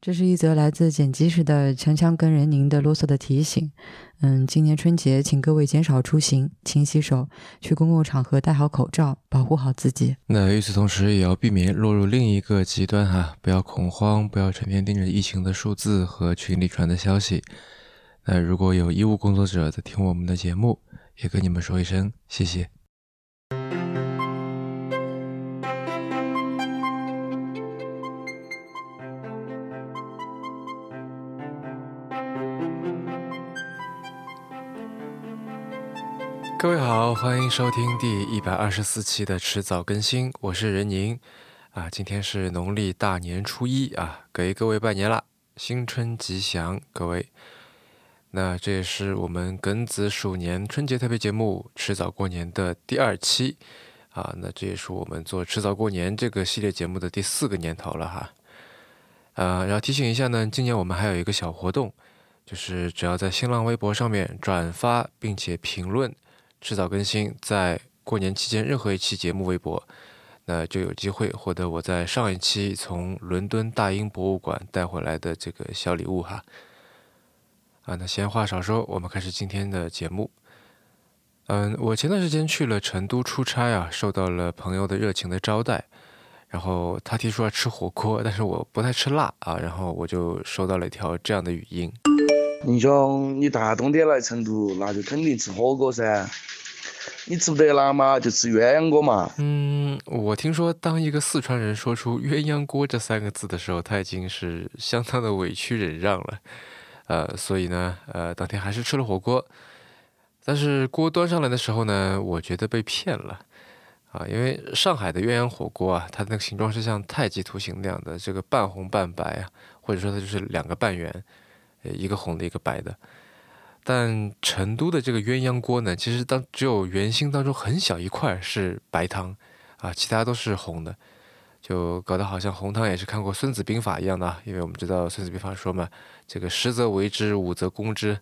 这是一则来自剪辑时的锵锵跟人宁的啰嗦的提醒。嗯，今年春节，请各位减少出行，勤洗手，去公共场合戴好口罩，保护好自己。那与此同时，也要避免落入另一个极端哈，不要恐慌，不要成天盯着疫情的数字和群里传的消息。那如果有医务工作者在听我们的节目，也跟你们说一声谢谢。各位好，欢迎收听第一百二十四期的迟早更新，我是任宁啊。今天是农历大年初一啊，给各位拜年啦，新春吉祥，各位。那这也是我们庚子鼠年春节特别节目迟早过年的第二期啊。那这也是我们做迟早过年这个系列节目的第四个年头了哈。呃，然后提醒一下呢，今年我们还有一个小活动，就是只要在新浪微博上面转发并且评论。迟早更新，在过年期间任何一期节目微博，那就有机会获得我在上一期从伦敦大英博物馆带回来的这个小礼物哈。啊，那闲话少说，我们开始今天的节目。嗯，我前段时间去了成都出差啊，受到了朋友的热情的招待，然后他提出要吃火锅，但是我不太吃辣啊，然后我就收到了一条这样的语音。林兄，你大冬天来成都，那就肯定吃火锅噻。你吃不得辣嘛，就吃鸳鸯锅嘛。嗯，我听说，当一个四川人说出鸳鸯锅这三个字的时候，他已经是相当的委屈忍让了。呃，所以呢，呃，当天还是吃了火锅。但是锅端上来的时候呢，我觉得被骗了。啊，因为上海的鸳鸯火锅啊，它那个形状是像太极图形那样的，这个半红半白啊，或者说它就是两个半圆。一个红的，一个白的，但成都的这个鸳鸯锅呢，其实当只有圆心当中很小一块是白汤，啊，其他都是红的，就搞得好像红汤也是看过《孙子兵法》一样的，因为我们知道《孙子兵法》说嘛，这个十则围之，五则攻之，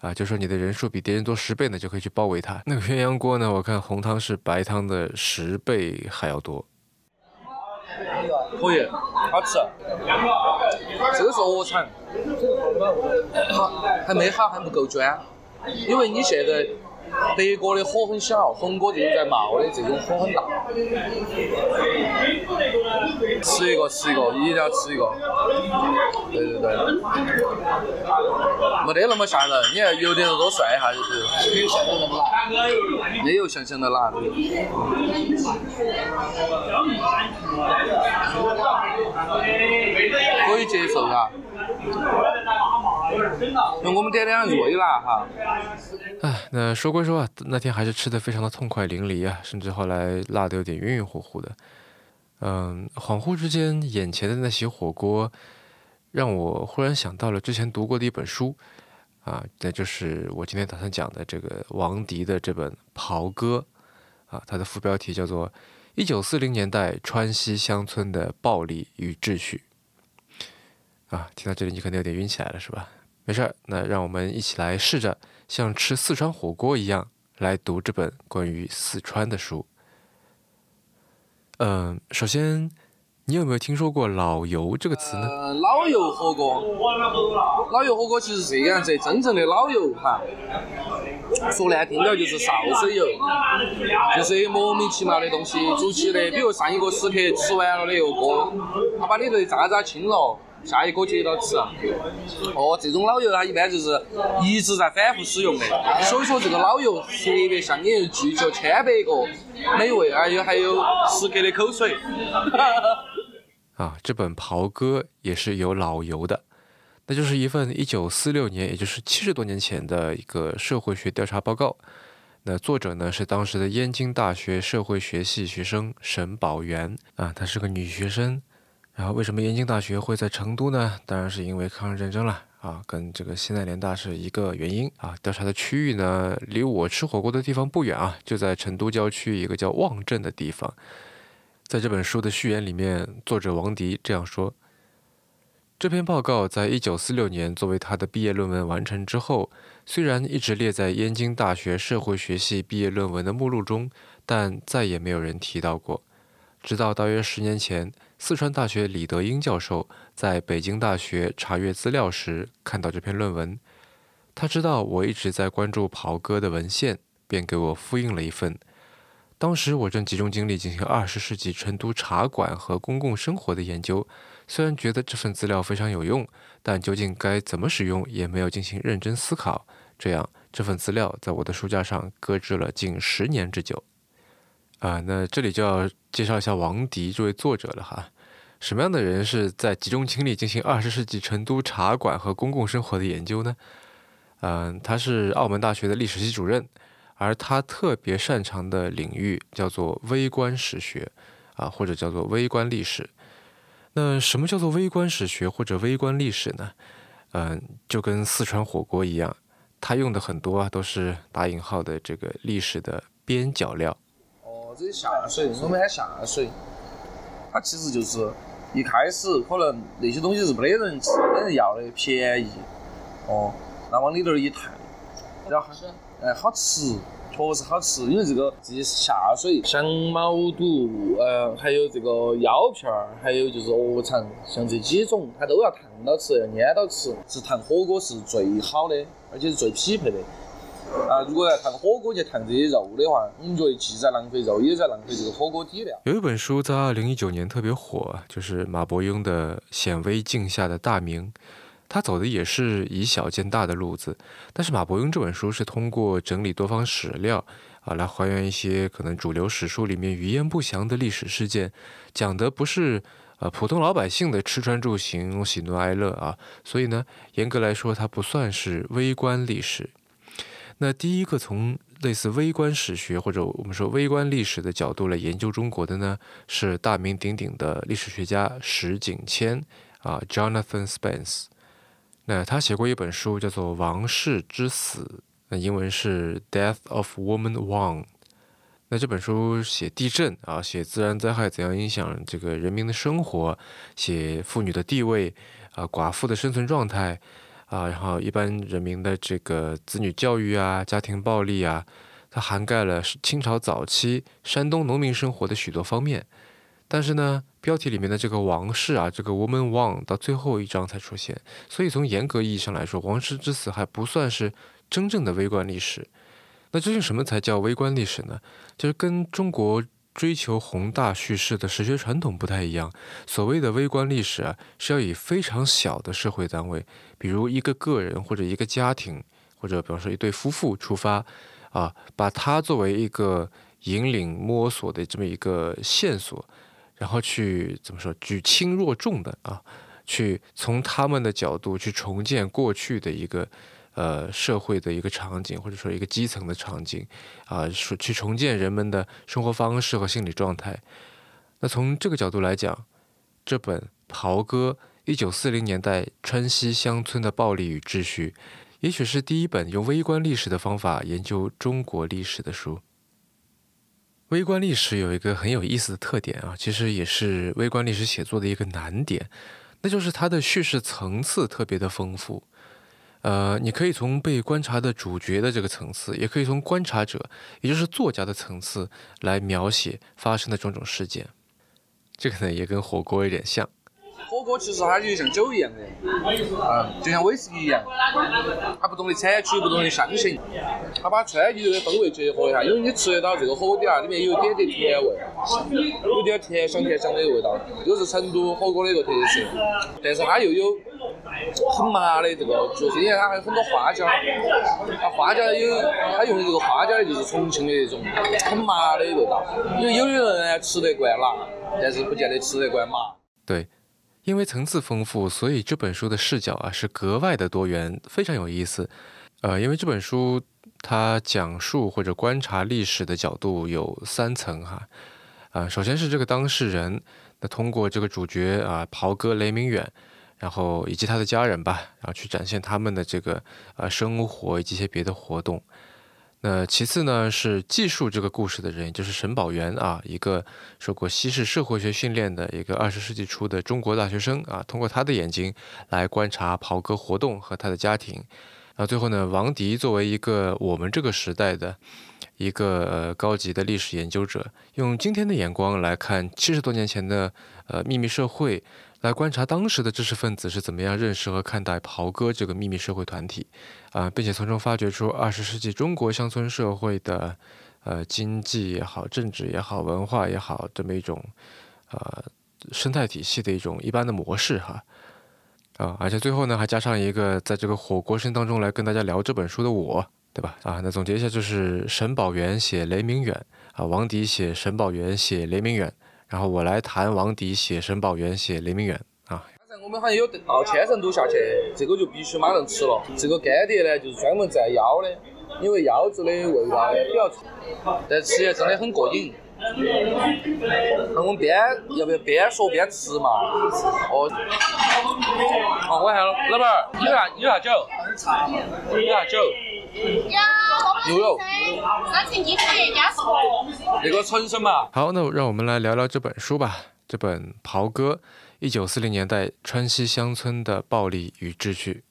啊，就说你的人数比敌人多十倍呢，就可以去包围他。那个鸳鸯锅呢，我看红汤是白汤的十倍还要多。可以，好吃。这个是鹅肠，好还没好，还不够砖，因为你现在。德国的火很小，红锅就是在冒的，这种火很大。吃一个，吃一个，一定要吃一个。对对对，没得那么吓人。你看有点多涮一下就是没有想象的辣，没有想象的辣。可以接受噻。那我们点点瑞辣哈。哎，那说归说啊，那天还是吃的非常的痛快淋漓啊，甚至后来辣的有点晕晕乎乎的。嗯，恍惚之间，眼前的那些火锅，让我忽然想到了之前读过的一本书啊，那就是我今天打算讲的这个王迪的这本《袍哥》啊，它的副标题叫做《一九四零年代川西乡村的暴力与秩序》。啊，听到这里你可能有点晕起来了，是吧？没事儿，那让我们一起来试着像吃四川火锅一样来读这本关于四川的书。嗯，首先，你有没有听说过“老油”这个词呢？老油火锅，老油火锅其实这个样子，真正的老油哈，说难听点就是潲水油，就是莫名其妙的东西煮起的，比如上一个食客吃完了的油锅，他把里头的渣渣清了。下一个接到吃啊，哦，这种老油它一般就是一直在反复使用的，所以说这个老油特别香烟，聚集千百个美味，而且还有食客的口水。啊，这本《袍哥》也是有老油的，那就是一份一九四六年，也就是七十多年前的一个社会学调查报告。那作者呢是当时的燕京大学社会学系学生沈宝元啊，她是个女学生。然后为什么燕京大学会在成都呢？当然是因为抗日战争了啊，跟这个西南联大是一个原因啊。调查的区域呢，离我吃火锅的地方不远啊，就在成都郊区一个叫望镇的地方。在这本书的序言里面，作者王迪这样说：这篇报告在一九四六年作为他的毕业论文完成之后，虽然一直列在燕京大学社会学系毕业论文的目录中，但再也没有人提到过。直到大约十年前，四川大学李德英教授在北京大学查阅资料时看到这篇论文。他知道我一直在关注袍哥的文献，便给我复印了一份。当时我正集中精力进行二十世纪成都茶馆和公共生活的研究，虽然觉得这份资料非常有用，但究竟该怎么使用也没有进行认真思考。这样，这份资料在我的书架上搁置了近十年之久。啊，那这里就要介绍一下王迪这位作者了哈。什么样的人是在集中精力进行二十世纪成都茶馆和公共生活的研究呢？嗯，他是澳门大学的历史系主任，而他特别擅长的领域叫做微观史学，啊，或者叫做微观历史。那什么叫做微观史学或者微观历史呢？嗯，就跟四川火锅一样，他用的很多啊都是打引号的这个历史的边角料。哦，这下水，我们喊下水，它其实就是一开始可能那些东西是没得人吃，没得人要的，便宜，哦。那往里头一探，然后哎好吃，确实好吃，因为这个这些下水，像毛肚，呃，还有这个腰片儿，还有就是鹅肠，像这几种，它都要烫到吃，要腌到吃，是烫火锅是最好的，而且是最匹配的。啊，如果要烫火锅去烫这些肉的话，我们觉得既在浪费肉，也在浪费这个火锅底料。有一本书在二零一九年特别火，就是马伯庸的《显微镜下的大明》。他走的也是以小见大的路子，但是马伯庸这本书是通过整理多方史料啊，来还原一些可能主流史书里面语焉不详的历史事件，讲的不是呃普通老百姓的吃穿住行、喜怒哀乐啊，所以呢，严格来说，它不算是微观历史。那第一个从类似微观史学或者我们说微观历史的角度来研究中国的呢，是大名鼎鼎的历史学家石景谦啊，Jonathan Spence。那他写过一本书，叫做《王室之死》，那英文是《Death of Woman Wang》。那这本书写地震啊，写自然灾害怎样影响这个人民的生活，写妇女的地位啊，寡妇的生存状态啊，然后一般人民的这个子女教育啊，家庭暴力啊，它涵盖了清朝早期山东农民生活的许多方面。但是呢，标题里面的这个王室啊，这个 woman Wang 到最后一章才出现，所以从严格意义上来说，王室之死还不算是真正的微观历史。那究竟什么才叫微观历史呢？就是跟中国追求宏大叙事的史学传统不太一样。所谓的微观历史啊，是要以非常小的社会单位，比如一个个人或者一个家庭，或者比方说一对夫妇出发，啊，把它作为一个引领摸索的这么一个线索。然后去怎么说举轻若重的啊，去从他们的角度去重建过去的一个呃社会的一个场景，或者说一个基层的场景啊，说去重建人们的生活方式和心理状态。那从这个角度来讲，这本《袍哥：一九四零年代川西乡村的暴力与秩序》，也许是第一本用微观历史的方法研究中国历史的书。微观历史有一个很有意思的特点啊，其实也是微观历史写作的一个难点，那就是它的叙事层次特别的丰富。呃，你可以从被观察的主角的这个层次，也可以从观察者，也就是作家的层次来描写发生的种种事件。这个呢，也跟火锅有点像。火锅其实它就像酒一样的，嗯，就像威士忌一样，它不同的产区、不同的香型，它把川渝的风味结合一下，因为你吃得到这个火锅底啊，里面有一点点甜味，有点甜香甜香的味道，又是成都火锅的一个特色。但是它又有很麻的这个，就是因为它还有很多花椒，它花椒有它用的这个花椒就是重庆的那种很麻的味道，因为有的人呢吃得惯辣，但是不见得吃得惯麻。对。因为层次丰富，所以这本书的视角啊是格外的多元，非常有意思。呃，因为这本书它讲述或者观察历史的角度有三层哈。啊，首先是这个当事人，那通过这个主角啊，袍哥雷明远，然后以及他的家人吧，然后去展现他们的这个呃生活以及一些别的活动。那其次呢，是记述这个故事的人，就是沈宝元啊，一个受过西式社会学训练的一个二十世纪初的中国大学生啊，通过他的眼睛来观察袍哥活动和他的家庭，那，最后呢，王迪作为一个我们这个时代的一个呃高级的历史研究者，用今天的眼光来看七十多年前的呃秘密社会，来观察当时的知识分子是怎么样认识和看待袍哥这个秘密社会团体，啊，并且从中发掘出二十世纪中国乡村社会的呃经济也好、政治也好、文化也好这么一种呃生态体系的一种一般的模式哈。啊，而且最后呢，还加上一个在这个火锅声当中来跟大家聊这本书的我，对吧？啊，那总结一下，就是沈宝元写雷明远，啊，王迪写沈宝元写雷明远，然后我来谈王迪写沈宝元写雷明远。啊，刚才我们好像有到千层肚下去，这个就必须马上吃了。这个干碟呢，就是专门蘸腰的，因为腰子的味道呢比较重，但吃起来真的很过瘾。那我们边要不要边说边吃嘛？哦，好，我喊老板儿，有啥有啥酒？有啥酒？好，那让我们来聊聊这本书吧。这本《袍哥：一九四零年代川西乡村的暴力与秩序》。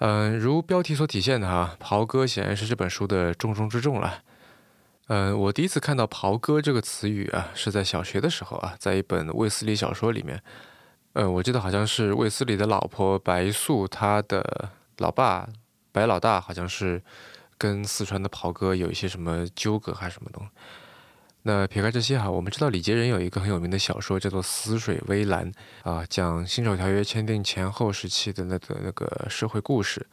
嗯，如标题所体现的哈，袍哥显然是这本书的重中之重了。嗯，我第一次看到“袍哥”这个词语啊，是在小学的时候啊，在一本卫斯理小说里面。嗯，我记得好像是卫斯理的老婆白素，他的老爸白老大好像是跟四川的袍哥有一些什么纠葛还是什么东西。那撇开这些哈，我们知道李杰仁有一个很有名的小说叫做《死水微澜》啊，讲辛丑条约签订前后时期的那个那个社会故事，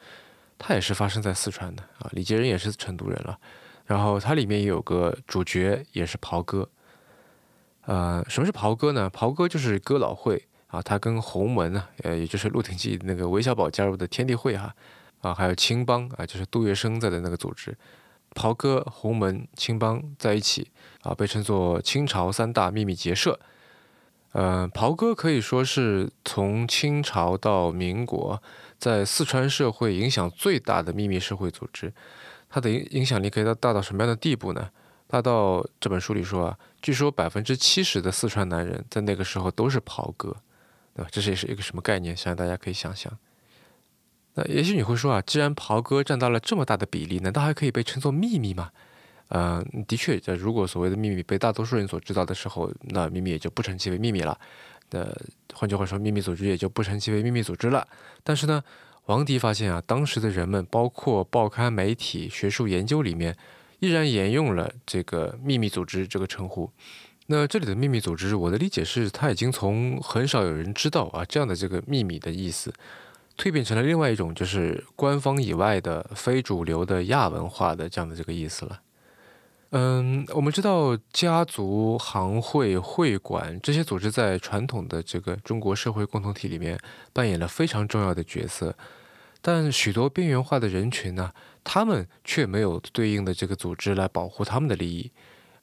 它也是发生在四川的啊。李杰仁也是成都人了。然后它里面有个主角，也是袍哥。呃，什么是袍哥呢？袍哥就是哥老会啊，他跟洪门啊，呃，也就是《鹿鼎记》那个韦小宝加入的天地会哈，啊还有青帮啊，就是杜月笙在的那个组织，袍哥、洪门、青帮在一起啊，被称作清朝三大秘密结社。呃，袍哥可以说是从清朝到民国，在四川社会影响最大的秘密社会组织。它的影影响力可以到大到什么样的地步呢？大到这本书里说啊，据说百分之七十的四川男人在那个时候都是袍哥，对吧？这是也是一个什么概念？相信大家可以想象。那也许你会说啊，既然袍哥占到了这么大的比例，难道还可以被称作秘密吗？嗯，的确，如果所谓的秘密被大多数人所知道的时候，那秘密也就不称其为秘密了。那换句话说，秘密组织也就不称其为秘密组织了。但是呢？王迪发现啊，当时的人们，包括报刊媒体、学术研究里面，依然沿用了这个秘密组织这个称呼。那这里的秘密组织，我的理解是，它已经从很少有人知道啊这样的这个秘密的意思，蜕变成了另外一种，就是官方以外的非主流的亚文化的这样的这个意思了。嗯，我们知道家族、行会、会馆这些组织在传统的这个中国社会共同体里面扮演了非常重要的角色，但许多边缘化的人群呢，他们却没有对应的这个组织来保护他们的利益，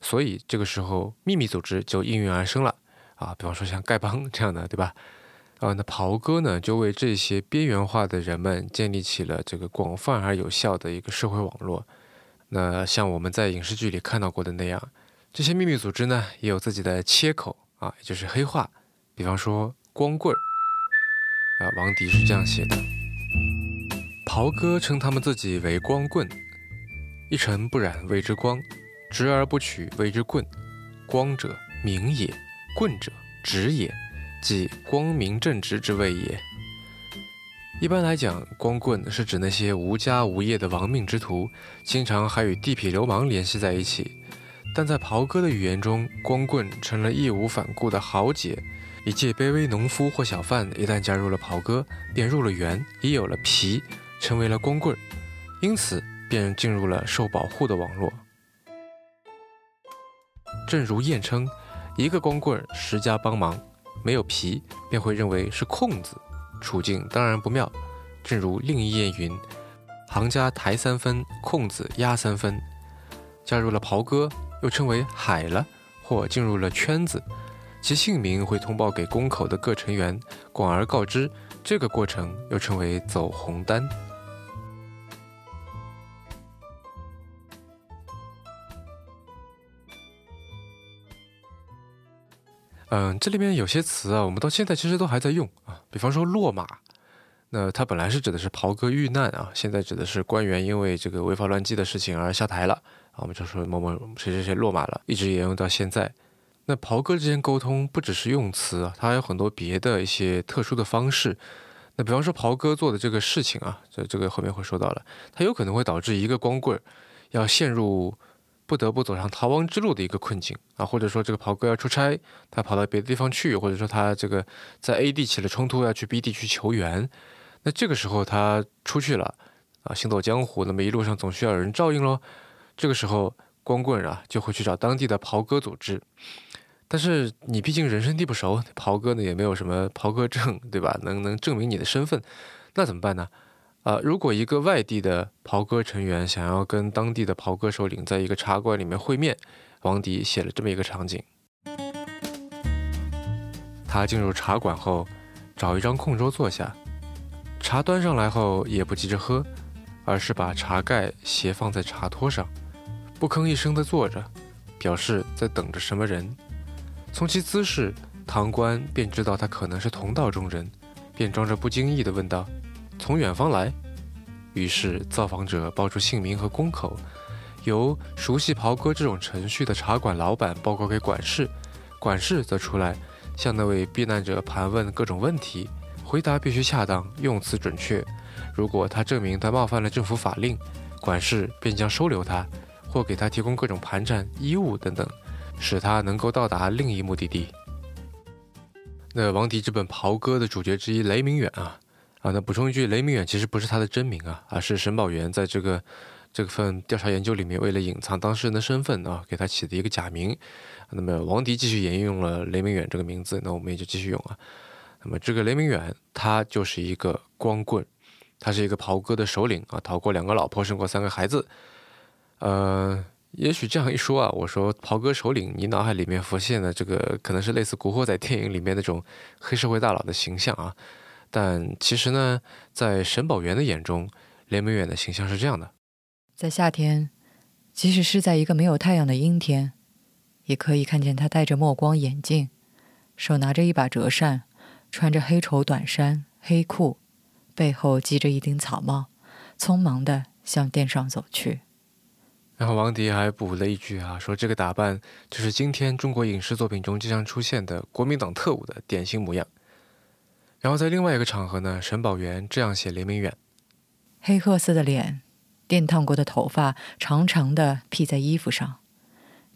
所以这个时候秘密组织就应运而生了啊，比方说像丐帮这样的，对吧？啊，那袍哥呢，就为这些边缘化的人们建立起了这个广泛而有效的一个社会网络。那像我们在影视剧里看到过的那样，这些秘密组织呢也有自己的切口啊，也就是黑话。比方说光棍儿啊，王迪是这样写的：袍哥称他们自己为光棍，一尘不染谓之光，直而不取谓之棍。光者明也，棍者直也，即光明正直之谓也。一般来讲，光棍是指那些无家无业的亡命之徒，经常还与地痞流氓联系在一起。但在袍哥的语言中，光棍成了义无反顾的豪杰。一介卑微农夫或小贩，一旦加入了袍哥，便入了园，也有了皮，成为了光棍，因此便进入了受保护的网络。正如谚称，一个光棍十家帮忙，没有皮便会认为是空子。处境当然不妙，正如另一谚云：“行家抬三分，空子压三分。”加入了袍哥，又称为海了，或进入了圈子，其姓名会通报给宫口的各成员，广而告之。这个过程又称为走红单。嗯，这里面有些词啊，我们到现在其实都还在用啊。比方说落马，那它本来是指的是袍哥遇难啊，现在指的是官员因为这个违法乱纪的事情而下台了啊，我们就说某某谁谁谁落马了，一直沿用到现在。那袍哥之间沟通不只是用词啊，它还有很多别的一些特殊的方式。那比方说袍哥做的这个事情啊，这这个后面会说到了，它有可能会导致一个光棍要陷入不得不走上逃亡之路的一个困境啊，或者说这个袍哥要出差，他跑到别的地方去，或者说他这个在 A 地起了冲突要去 B 地去求援，那这个时候他出去了啊，行走江湖，那么一路上总需要有人照应喽，这个时候光棍啊就会去找当地的袍哥组织。但是你毕竟人生地不熟，袍哥呢也没有什么袍哥证，对吧？能能证明你的身份，那怎么办呢？啊，如果一个外地的袍哥成员想要跟当地的袍哥首领在一个茶馆里面会面，王迪写了这么一个场景：他进入茶馆后，找一张空桌坐下，茶端上来后也不急着喝，而是把茶盖斜放在茶托上，不吭一声地坐着，表示在等着什么人。从其姿势，堂官便知道他可能是同道中人，便装着不经意地问道：“从远方来？”于是造访者报出姓名和工口，由熟悉袍哥这种程序的茶馆老板报告给管事，管事则出来向那位避难者盘问各种问题，回答必须恰当，用词准确。如果他证明他冒犯了政府法令，管事便将收留他，或给他提供各种盘缠、衣物等等。使他能够到达另一目的地。那王迪这本《袍哥》的主角之一雷明远啊啊，那补充一句，雷明远其实不是他的真名啊，而是沈宝元在这个这份调查研究里面为了隐藏当事人的身份啊，给他起的一个假名。那么王迪继续沿用了雷明远这个名字，那我们也就继续用啊。那么这个雷明远他就是一个光棍，他是一个袍哥的首领啊，逃过两个老婆，生过三个孩子，呃。也许这样一说啊，我说袍哥首领，你脑海里面浮现的这个可能是类似古惑仔电影里面那种黑社会大佬的形象啊。但其实呢，在沈宝元的眼中，连美远的形象是这样的：在夏天，即使是在一个没有太阳的阴天，也可以看见他戴着墨光眼镜，手拿着一把折扇，穿着黑绸短衫、黑裤，背后系着一顶草帽，匆忙地向殿上走去。然后王迪还补了一句啊，说这个打扮就是今天中国影视作品中经常出现的国民党特务的典型模样。然后在另外一个场合呢，沈宝元这样写雷明远：黑褐色的脸，电烫过的头发长长的披在衣服上，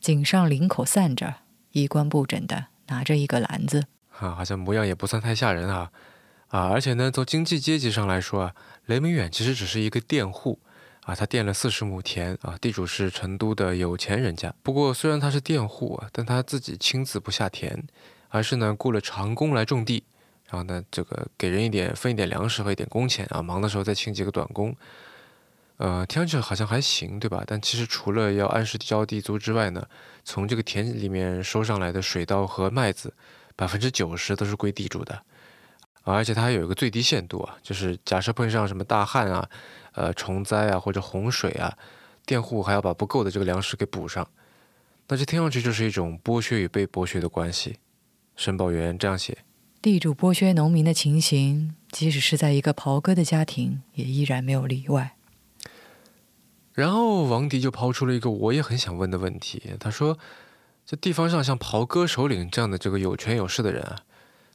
颈上领口散着，衣冠不整的拿着一个篮子，啊，好像模样也不算太吓人啊啊！而且呢，从经济阶级上来说啊，雷明远其实只是一个佃户。啊，他佃了四十亩田啊，地主是成都的有钱人家。不过虽然他是佃户啊，但他自己亲自不下田，而是呢雇了长工来种地，然后呢这个给人一点分一点粮食和一点工钱啊，忙的时候再请几个短工。呃，听上去好像还行，对吧？但其实除了要按时交地租之外呢，从这个田里面收上来的水稻和麦子，百分之九十都是归地主的。而且它还有一个最低限度啊，就是假设碰上什么大旱啊。呃，虫灾啊，或者洪水啊，佃户还要把不够的这个粮食给补上，那这听上去就是一种剥削与被剥削的关系。申报员这样写：地主剥削农民的情形，即使是在一个袍哥的家庭，也依然没有例外。然后王迪就抛出了一个我也很想问的问题，他说：这地方上像袍哥首领这样的这个有权有势的人啊，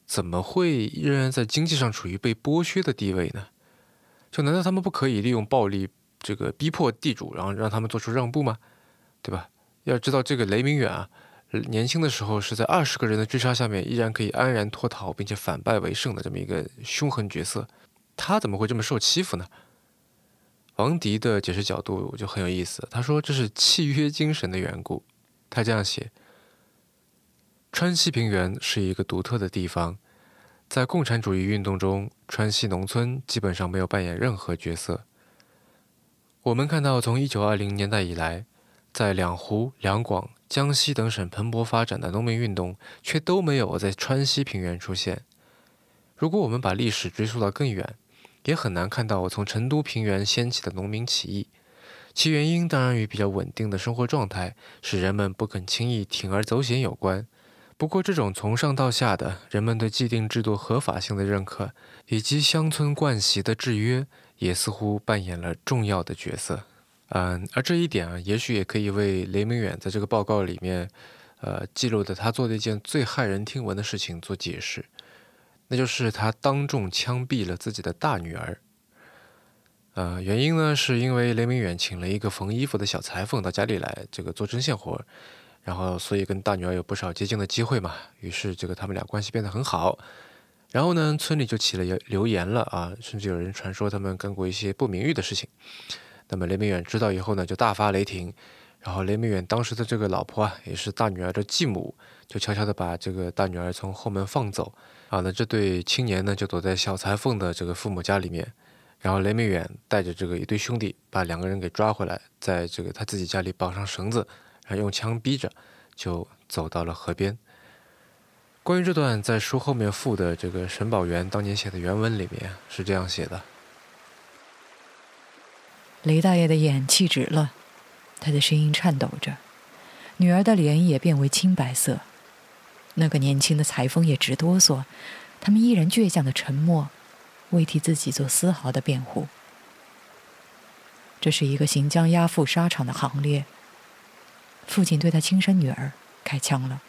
怎么会仍然在经济上处于被剥削的地位呢？就难道他们不可以利用暴力这个逼迫地主，然后让他们做出让步吗？对吧？要知道这个雷明远啊，年轻的时候是在二十个人的追杀下面依然可以安然脱逃，并且反败为胜的这么一个凶狠角色，他怎么会这么受欺负呢？王迪的解释角度就很有意思，他说这是契约精神的缘故。他这样写：川西平原是一个独特的地方。在共产主义运动中，川西农村基本上没有扮演任何角色。我们看到，从1920年代以来，在两湖、两广、江西等省蓬勃发展的农民运动，却都没有在川西平原出现。如果我们把历史追溯到更远，也很难看到我从成都平原掀起的农民起义。其原因当然与比较稳定的生活状态，使人们不肯轻易铤而走险有关。不过，这种从上到下的人们对既定制度合法性的认可，以及乡村惯习的制约，也似乎扮演了重要的角色。嗯，而这一点啊，也许也可以为雷明远在这个报告里面，呃，记录的他做的一件最骇人听闻的事情做解释，那就是他当众枪毙了自己的大女儿。呃，原因呢，是因为雷明远请了一个缝衣服的小裁缝到家里来，这个做针线活。然后，所以跟大女儿有不少接近的机会嘛。于是，这个他们俩关系变得很好。然后呢，村里就起了流言了啊，甚至有人传说他们干过一些不名誉的事情。那么雷明远知道以后呢，就大发雷霆。然后雷明远当时的这个老婆啊，也是大女儿的继母，就悄悄的把这个大女儿从后门放走。啊，那这对青年呢，就躲在小裁缝的这个父母家里面。然后雷明远带着这个一堆兄弟，把两个人给抓回来，在这个他自己家里绑上绳子。然后用枪逼着，就走到了河边。关于这段在书后面附的这个沈宝元当年写的原文里面是这样写的：雷大爷的眼气直了，他的声音颤抖着，女儿的脸也变为青白色。那个年轻的裁缝也直哆嗦，他们依然倔强的沉默，未替自己做丝毫的辩护。这是一个行将押赴沙场的行列。父亲对他亲生女儿开枪了。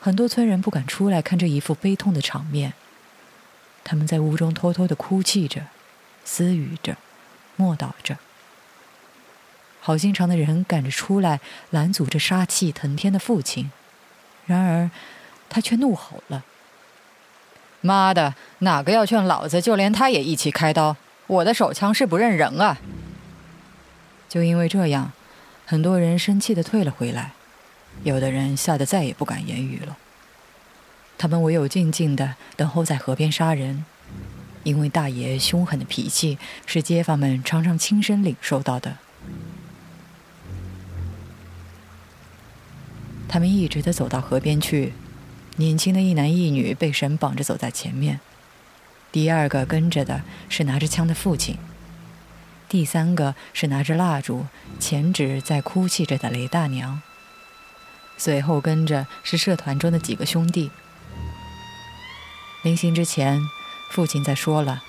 很多村人不敢出来看这一副悲痛的场面，他们在屋中偷偷的哭泣着，私语着，默祷着。好心肠的人赶着出来拦阻这杀气腾天的父亲，然而他却怒吼了：“妈的，哪个要劝老子，就连他也一起开刀！我的手枪是不认人啊！”就因为这样。很多人生气的退了回来，有的人吓得再也不敢言语了。他们唯有静静的等候在河边杀人，因为大爷凶狠的脾气是街坊们常常亲身领受到的。他们一直的走到河边去，年轻的一男一女被绳绑着走在前面，第二个跟着的是拿着枪的父亲。第三个是拿着蜡烛，前指在哭泣着的雷大娘。随后跟着是社团中的几个兄弟。临行之前，父亲在说了：“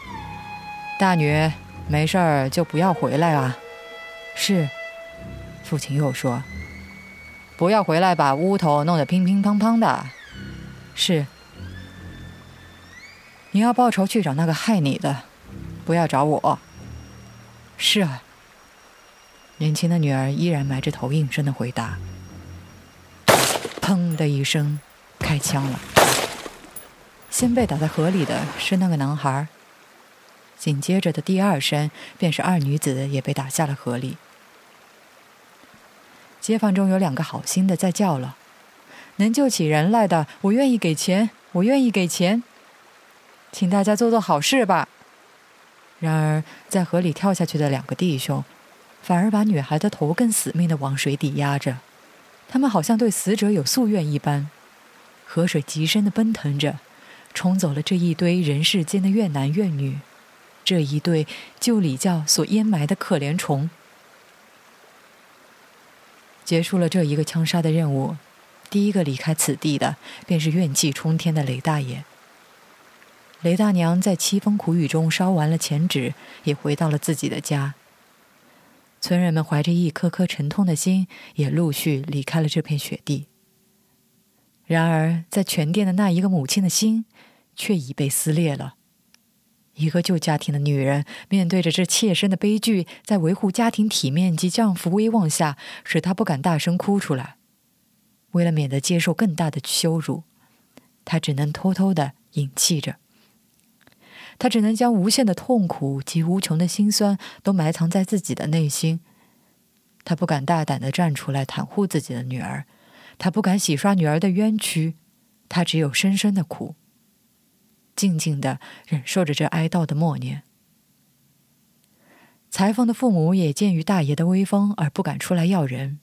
大女，没事儿就不要回来啊。”是。父亲又说：“不要回来，把屋头弄得乒乒乓乓的。”是。你要报仇去找那个害你的，不要找我。是啊，年轻的女儿依然埋着头应声的回答。砰的一声，开枪了。先被打在河里的是那个男孩，紧接着的第二声便是二女子也被打下了河里。街坊中有两个好心的在叫了：“能救起人来的，我愿意给钱，我愿意给钱，请大家做做好事吧。”然而，在河里跳下去的两个弟兄，反而把女孩的头更死命地往水底压着。他们好像对死者有夙愿一般。河水极深地奔腾着，冲走了这一堆人世间的怨男怨女，这一对旧礼教所淹埋的可怜虫。结束了这一个枪杀的任务，第一个离开此地的，便是怨气冲天的雷大爷。雷大娘在凄风苦雨中烧完了钱纸，也回到了自己的家。村人们怀着一颗颗沉痛的心，也陆续离开了这片雪地。然而，在全店的那一个母亲的心，却已被撕裂了。一个旧家庭的女人，面对着这切身的悲剧，在维护家庭体面及丈夫威望下，使她不敢大声哭出来。为了免得接受更大的羞辱，她只能偷偷的隐气着。他只能将无限的痛苦及无穷的心酸都埋藏在自己的内心。他不敢大胆的站出来袒护自己的女儿，他不敢洗刷女儿的冤屈，他只有深深的苦，静静的忍受着这哀悼的默念。裁缝的父母也鉴于大爷的威风而不敢出来要人，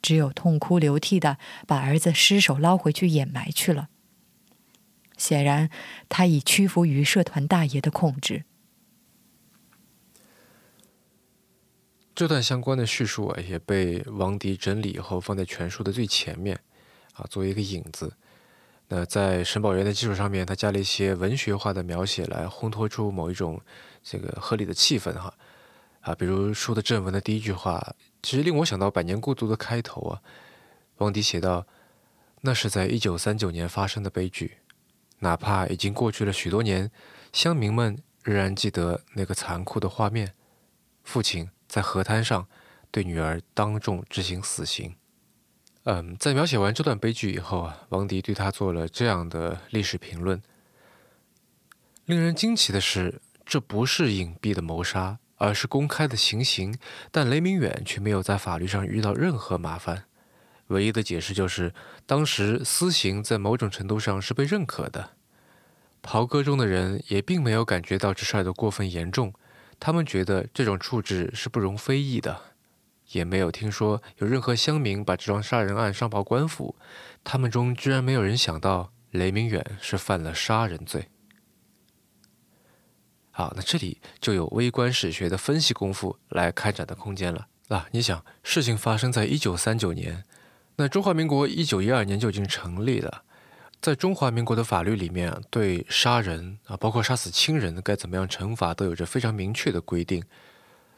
只有痛哭流涕的把儿子尸首捞回去掩埋去了。显然，他已屈服于社团大爷的控制。这段相关的叙述啊，也被王迪整理以后放在全书的最前面。啊，作为一个引子。那在沈宝元的基础上面，他加了一些文学化的描写，来烘托出某一种这个合理的气氛哈。啊，比如书的正文的第一句话，其实令我想到《百年孤独》的开头啊。王迪写道：“那是在一九三九年发生的悲剧，哪怕已经过去了许多年，乡民们仍然记得那个残酷的画面：父亲在河滩上对女儿当众执行死刑。”嗯，在描写完这段悲剧以后啊，王迪对他做了这样的历史评论：令人惊奇的是，这不是隐蔽的谋杀。而是公开的行刑，但雷明远却没有在法律上遇到任何麻烦。唯一的解释就是，当时私刑在某种程度上是被认可的。袍哥中的人也并没有感觉到这事儿的过分严重，他们觉得这种处置是不容非议的。也没有听说有任何乡民把这桩杀人案上报官府，他们中居然没有人想到雷明远是犯了杀人罪。好，那这里就有微观史学的分析功夫来开展的空间了。啊，你想，事情发生在一九三九年，那中华民国一九一二年就已经成立了。在中华民国的法律里面，对杀人啊，包括杀死亲人该怎么样惩罚，都有着非常明确的规定。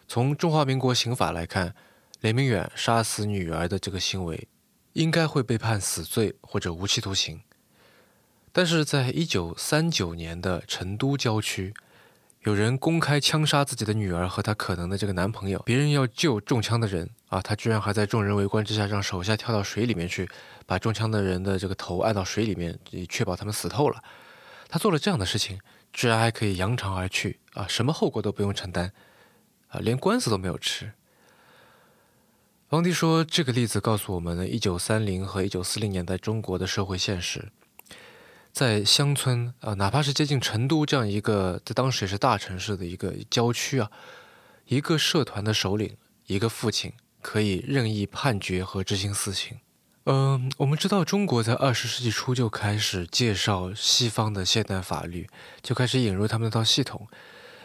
从中华民国刑法来看，雷明远杀死女儿的这个行为，应该会被判死罪或者无期徒刑。但是在一九三九年的成都郊区，有人公开枪杀自己的女儿和她可能的这个男朋友，别人要救中枪的人啊，他居然还在众人围观之下让手下跳到水里面去，把中枪的人的这个头按到水里面，以确保他们死透了。他做了这样的事情，居然还可以扬长而去啊，什么后果都不用承担啊，连官司都没有吃。王迪说，这个例子告诉我们呢，一九三零和一九四零年代中国的社会现实。在乡村啊，哪怕是接近成都这样一个在当时也是大城市的一个郊区啊，一个社团的首领，一个父亲可以任意判决和执行死刑。嗯，我们知道中国在二十世纪初就开始介绍西方的现代法律，就开始引入他们那套系统，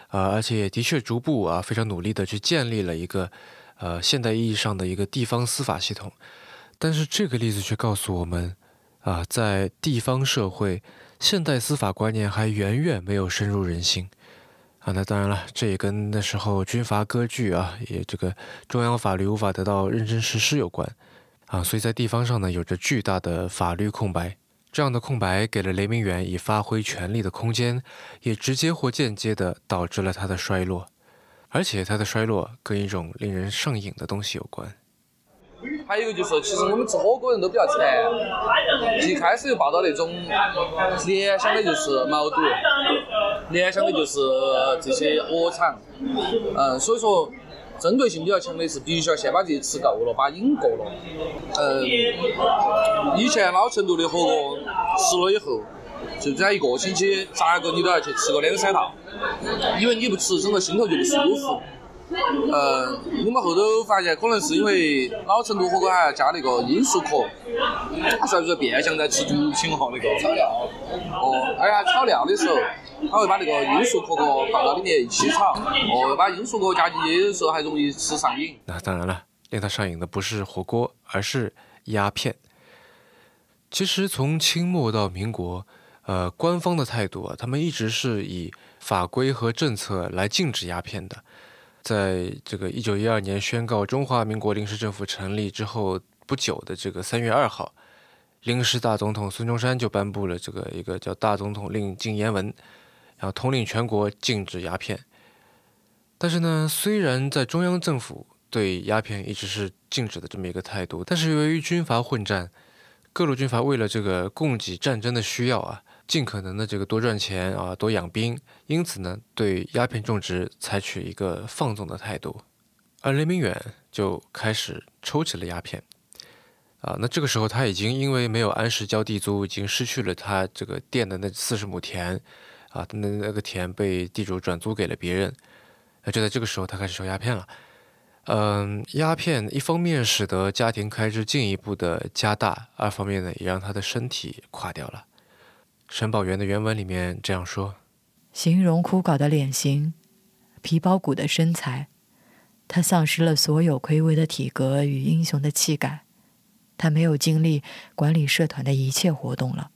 啊，而且也的确逐步啊非常努力的去建立了一个呃现代意义上的一个地方司法系统。但是这个例子却告诉我们。啊，在地方社会，现代司法观念还远远没有深入人心。啊，那当然了，这也跟那时候军阀割据啊，也这个中央法律无法得到认真实施有关。啊，所以在地方上呢，有着巨大的法律空白。这样的空白给了雷明远以发挥权力的空间，也直接或间接的导致了他的衰落。而且他的衰落跟一种令人上瘾的东西有关。还有个就是，其实我们吃火锅人都比较馋，一开始就抱到那种联想的就是毛肚，联想的就是这些鹅肠，嗯，所以说针对性比较强的是，必须要先把这些吃够了，把瘾过了。嗯，以前老成都的火锅吃了以后，就在一个星期咋个你都要去吃个两三道，因为你不吃，整个心头就不舒服。呃，我们后头发现，可能是因为老成都火锅还要加那个罂粟壳，算不算变相在吃毒品哈？那个炒料。哦，哎呀炒料的时候，他会把那个罂粟壳壳放到里面一起炒。哦，把罂粟壳加进去的时候，还容易吃上瘾。那当然了，令他上瘾的不是火锅，而是鸦片。其实从清末到民国，呃，官方的态度啊，他们一直是以法规和政策来禁止鸦片的。在这个一九一二年宣告中华民国临时政府成立之后不久的这个三月二号，临时大总统孙中山就颁布了这个一个叫《大总统令禁烟文》，然后统领全国禁止鸦片。但是呢，虽然在中央政府对鸦片一直是禁止的这么一个态度，但是由于军阀混战，各路军阀为了这个供给战争的需要啊。尽可能的这个多赚钱啊，多养兵，因此呢，对鸦片种植采取一个放纵的态度，而雷明远就开始抽起了鸦片，啊，那这个时候他已经因为没有按时交地租，已经失去了他这个店的那四十亩田，啊，那那个田被地主转租给了别人，那就在这个时候他开始抽鸦片了，嗯，鸦片一方面使得家庭开支进一步的加大，二方面呢也让他的身体垮掉了。沈宝元的原文里面这样说：形容枯槁的脸型，皮包骨的身材，他丧失了所有魁伟的体格与英雄的气概，他没有精力管理社团的一切活动了。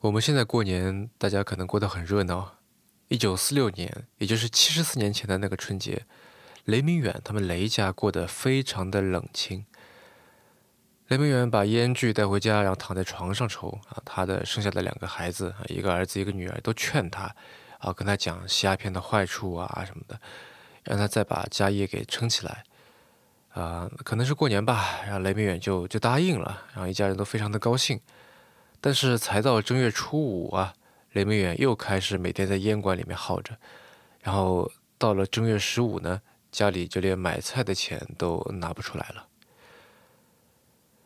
我们现在过年，大家可能过得很热闹。一九四六年，也就是七十四年前的那个春节，雷明远他们雷家过得非常的冷清。雷明远把烟具带回家，然后躺在床上抽啊。他的剩下的两个孩子啊，一个儿子一个女儿，都劝他啊，跟他讲吸鸦片的坏处啊什么的，让他再把家业给撑起来啊。可能是过年吧，然后雷明远就就答应了，然后一家人都非常的高兴。但是才到正月初五啊，雷明远又开始每天在烟馆里面耗着，然后到了正月十五呢，家里就连买菜的钱都拿不出来了。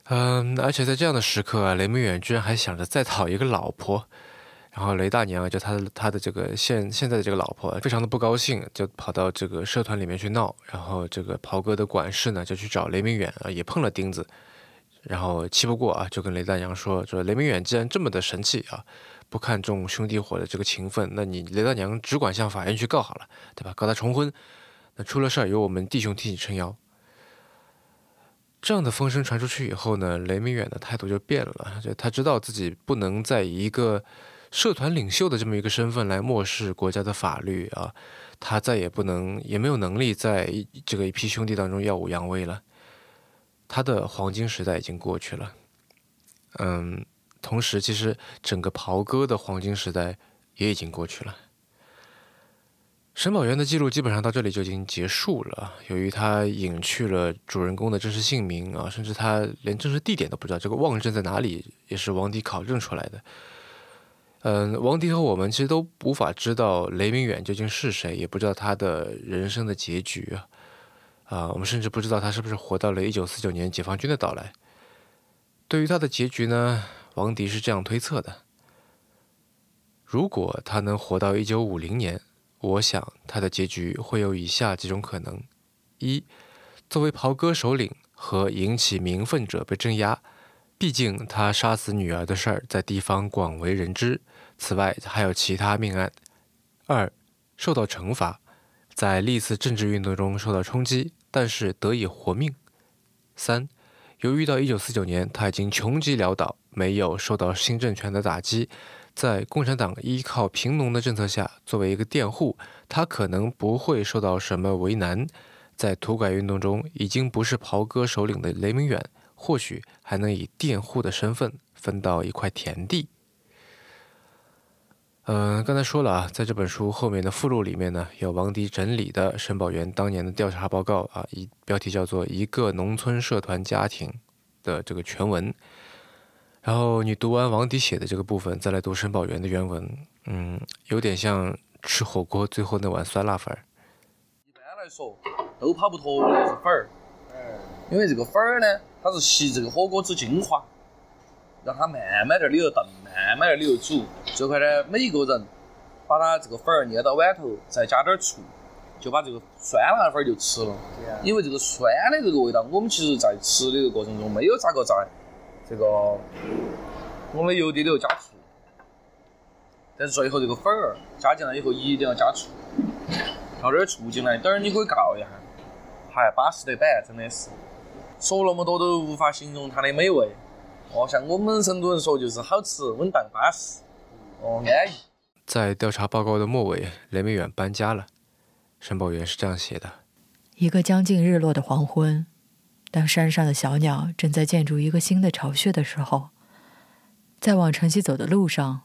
嗯，而且在这样的时刻啊，雷明远居然还想着再讨一个老婆，然后雷大娘就他的他的这个现现在的这个老婆非常的不高兴，就跑到这个社团里面去闹，然后这个袍哥的管事呢就去找雷明远啊，也碰了钉子。然后气不过啊，就跟雷大娘说：“说雷明远既然这么的神气啊，不看重兄弟伙的这个情分，那你雷大娘只管向法院去告好了，对吧？告他重婚，那出了事儿由我们弟兄替你撑腰。”这样的风声传出去以后呢，雷明远的态度就变了，就他知道自己不能再以一个社团领袖的这么一个身份来漠视国家的法律啊，他再也不能也没有能力在这个一批兄弟当中耀武扬威了。他的黄金时代已经过去了，嗯，同时其实整个袍哥的黄金时代也已经过去了。沈宝元的记录基本上到这里就已经结束了。由于他隐去了主人公的真实姓名啊，甚至他连真实地点都不知道，这个望镇在哪里也是王迪考证出来的。嗯，王迪和我们其实都无法知道雷明远究竟是谁，也不知道他的人生的结局啊。啊，我们甚至不知道他是不是活到了一九四九年解放军的到来。对于他的结局呢，王迪是这样推测的：如果他能活到一九五零年，我想他的结局会有以下几种可能：一，作为袍哥首领和引起民愤者被镇压，毕竟他杀死女儿的事儿在地方广为人知。此外，还有其他命案。二，受到惩罚。在历次政治运动中受到冲击，但是得以活命。三，由于到一九四九年他已经穷极潦倒，没有受到新政权的打击，在共产党依靠贫农的政策下，作为一个佃户，他可能不会受到什么为难。在土改运动中，已经不是袍哥首领的雷明远，或许还能以佃户的身份分到一块田地。嗯，刚才说了啊，在这本书后面的附录里面呢，有王迪整理的申宝元当年的调查报告啊，一标题叫做《一个农村社团家庭》的这个全文。然后你读完王迪写的这个部分，再来读申宝元的原文，嗯，有点像吃火锅最后那碗酸辣粉儿。一般来说，都跑不脱的是粉儿，因为这个粉儿呢，它是吸这个火锅之精华。让它慢慢在里头炖，慢慢在里头煮。最后呢，每一个人把它这个粉儿捏到碗头，再加点醋，就把这个酸辣粉儿就吃了。因为这个酸的这个味道，我们其实在吃的这个过程中没有咋个在这个我们油碟里头加醋，但是最后这个粉儿加进来以后一定要加醋，倒点醋进来，等儿你可以告一下，还巴适得板，真的是说那么多都无法形容它的美味。哦，像我们成都人说，就是好吃、稳当、巴适，哦，安逸。在调查报告的末尾，雷明远搬家了。申报员是这样写的：一个将近日落的黄昏，当山上的小鸟正在建筑一个新的巢穴的时候，在往城西走的路上，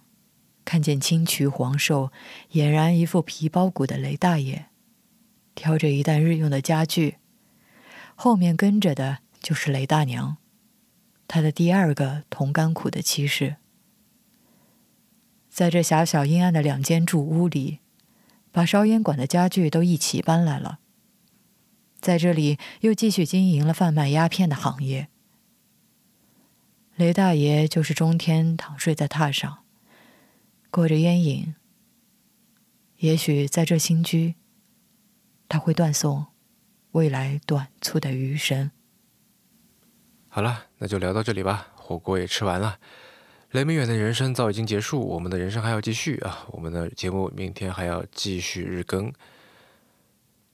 看见青渠黄瘦、俨然一副皮包骨的雷大爷，挑着一担日用的家具，后面跟着的就是雷大娘。他的第二个同甘苦的妻室，在这狭小阴暗的两间住屋里，把烧烟馆的家具都一起搬来了。在这里又继续经营了贩卖鸦片的行业。雷大爷就是中天躺睡在榻上，过着烟瘾。也许在这新居，他会断送未来短促的余生。好了，那就聊到这里吧。火锅也吃完了，雷明远的人生早已经结束，我们的人生还要继续啊！我们的节目明天还要继续日更。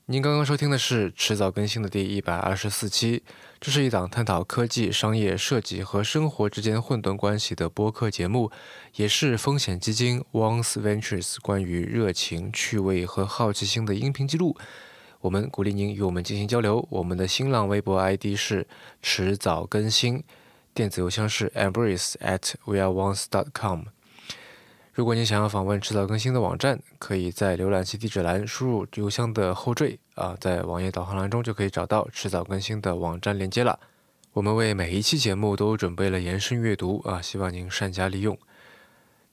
您刚刚收听的是迟早更新的第一百二十四期，这是一档探讨科技、商业、设计和生活之间混沌关系的播客节目，也是风险基金 Once Ventures 关于热情、趣味和好奇心的音频记录。我们鼓励您与我们进行交流。我们的新浪微博 ID 是迟早更新，电子邮箱是 embrace at weareonce dot com。如果你想要访问迟早更新的网站，可以在浏览器地址栏输入邮箱的后缀啊，在网页导航栏中就可以找到迟早更新的网站链接了。我们为每一期节目都准备了延伸阅读啊，希望您善加利用。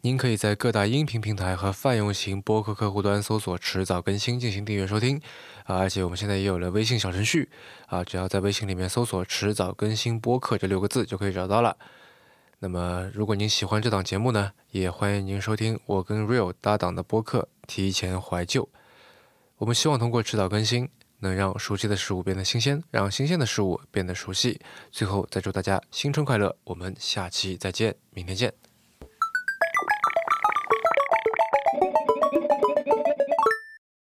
您可以在各大音频平台和泛用型播客客户端搜索“迟早更新”进行订阅收听啊，而且我们现在也有了微信小程序啊，只要在微信里面搜索“迟早更新播客”这六个字就可以找到了。那么，如果您喜欢这档节目呢，也欢迎您收听我跟 Real 搭档的播客《提前怀旧》。我们希望通过迟早更新，能让熟悉的事物变得新鲜，让新鲜的事物变得熟悉。最后，再祝大家新春快乐！我们下期再见，明天见。